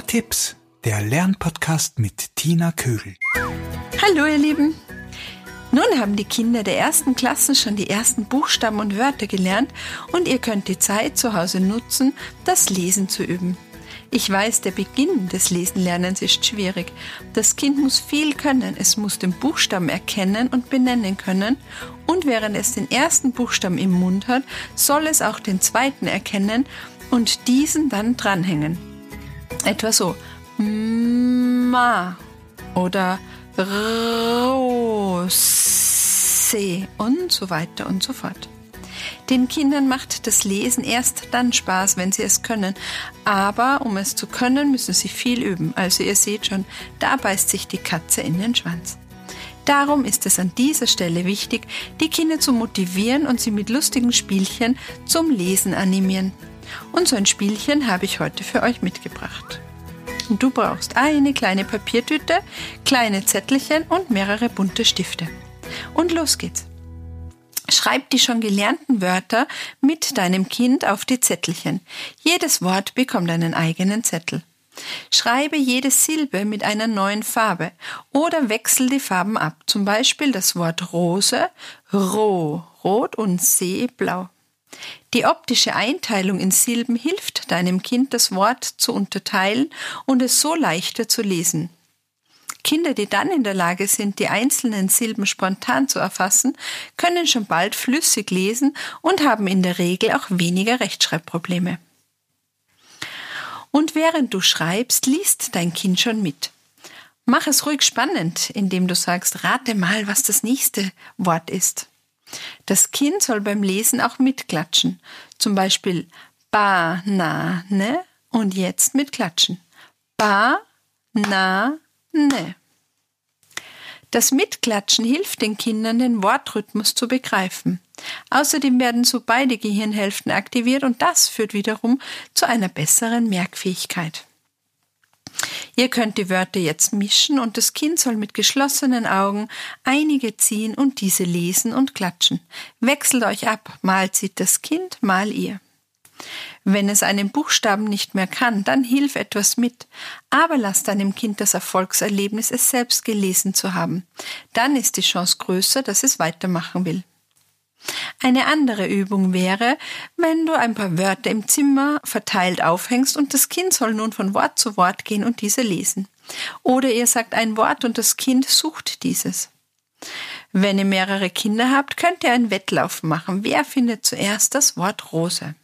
Tipps, der Lernpodcast mit Tina Kögel. Hallo ihr Lieben. Nun haben die Kinder der ersten Klassen schon die ersten Buchstaben und Wörter gelernt und ihr könnt die Zeit zu Hause nutzen, das Lesen zu üben. Ich weiß, der Beginn des Lesenlernens ist schwierig. Das Kind muss viel können. Es muss den Buchstaben erkennen und benennen können. Und während es den ersten Buchstaben im Mund hat, soll es auch den zweiten erkennen und diesen dann dranhängen. Etwa so Ma oder Rose und so weiter und so fort. Den Kindern macht das Lesen erst dann Spaß, wenn sie es können. Aber um es zu können, müssen sie viel üben. Also ihr seht schon, da beißt sich die Katze in den Schwanz. Darum ist es an dieser Stelle wichtig, die Kinder zu motivieren und sie mit lustigen Spielchen zum Lesen animieren. Und so ein Spielchen habe ich heute für euch mitgebracht. Du brauchst eine kleine Papiertüte, kleine Zettelchen und mehrere bunte Stifte. Und los geht's. Schreib die schon gelernten Wörter mit deinem Kind auf die Zettelchen. Jedes Wort bekommt einen eigenen Zettel. Schreibe jede Silbe mit einer neuen Farbe oder wechsel die Farben ab. Zum Beispiel das Wort Rose, Roh, Rot und See, Blau. Die optische Einteilung in Silben hilft deinem Kind, das Wort zu unterteilen und es so leichter zu lesen. Kinder, die dann in der Lage sind, die einzelnen Silben spontan zu erfassen, können schon bald flüssig lesen und haben in der Regel auch weniger Rechtschreibprobleme. Und während du schreibst, liest dein Kind schon mit. Mach es ruhig spannend, indem du sagst, rate mal, was das nächste Wort ist. Das Kind soll beim Lesen auch mitklatschen. Zum Beispiel Banane und jetzt mitklatschen. Banane. Das Mitklatschen hilft den Kindern, den Wortrhythmus zu begreifen. Außerdem werden so beide Gehirnhälften aktiviert und das führt wiederum zu einer besseren Merkfähigkeit. Ihr könnt die Wörter jetzt mischen und das Kind soll mit geschlossenen Augen einige ziehen und diese lesen und klatschen. Wechselt euch ab, mal zieht das Kind, mal ihr. Wenn es einen Buchstaben nicht mehr kann, dann hilf etwas mit, aber lass deinem Kind das Erfolgserlebnis, es selbst gelesen zu haben. Dann ist die Chance größer, dass es weitermachen will. Eine andere Übung wäre, wenn du ein paar Wörter im Zimmer verteilt aufhängst und das Kind soll nun von Wort zu Wort gehen und diese lesen. Oder ihr sagt ein Wort und das Kind sucht dieses. Wenn ihr mehrere Kinder habt, könnt ihr einen Wettlauf machen. Wer findet zuerst das Wort Rose?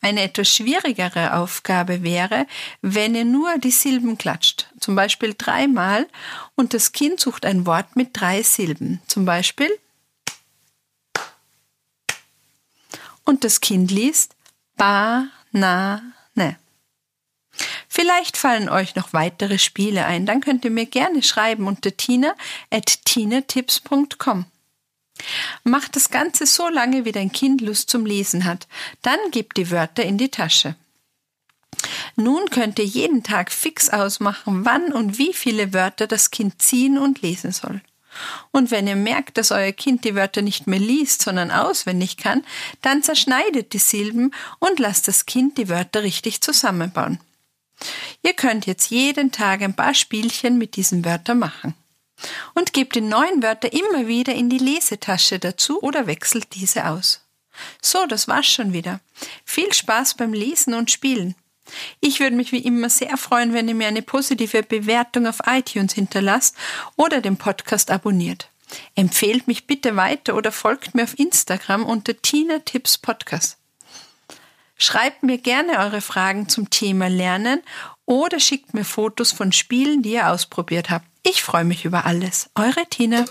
Eine etwas schwierigere Aufgabe wäre, wenn ihr nur die Silben klatscht, zum Beispiel dreimal, und das Kind sucht ein Wort mit drei Silben, zum Beispiel und das Kind liest Banane. Vielleicht fallen euch noch weitere Spiele ein, dann könnt ihr mir gerne schreiben unter tina at tinatips.com. Macht das Ganze so lange, wie dein Kind Lust zum Lesen hat. Dann gebt die Wörter in die Tasche. Nun könnt ihr jeden Tag fix ausmachen, wann und wie viele Wörter das Kind ziehen und lesen soll. Und wenn ihr merkt, dass euer Kind die Wörter nicht mehr liest, sondern auswendig kann, dann zerschneidet die Silben und lasst das Kind die Wörter richtig zusammenbauen. Ihr könnt jetzt jeden Tag ein paar Spielchen mit diesen Wörtern machen und gebt die neuen Wörter immer wieder in die Lesetasche dazu oder wechselt diese aus. So, das war's schon wieder. Viel Spaß beim Lesen und Spielen. Ich würde mich wie immer sehr freuen, wenn ihr mir eine positive Bewertung auf iTunes hinterlasst oder den Podcast abonniert. Empfehlt mich bitte weiter oder folgt mir auf Instagram unter Tina Tipps Podcast. Schreibt mir gerne eure Fragen zum Thema Lernen oder schickt mir Fotos von Spielen, die ihr ausprobiert habt. Ich freue mich über alles. Eure Tina.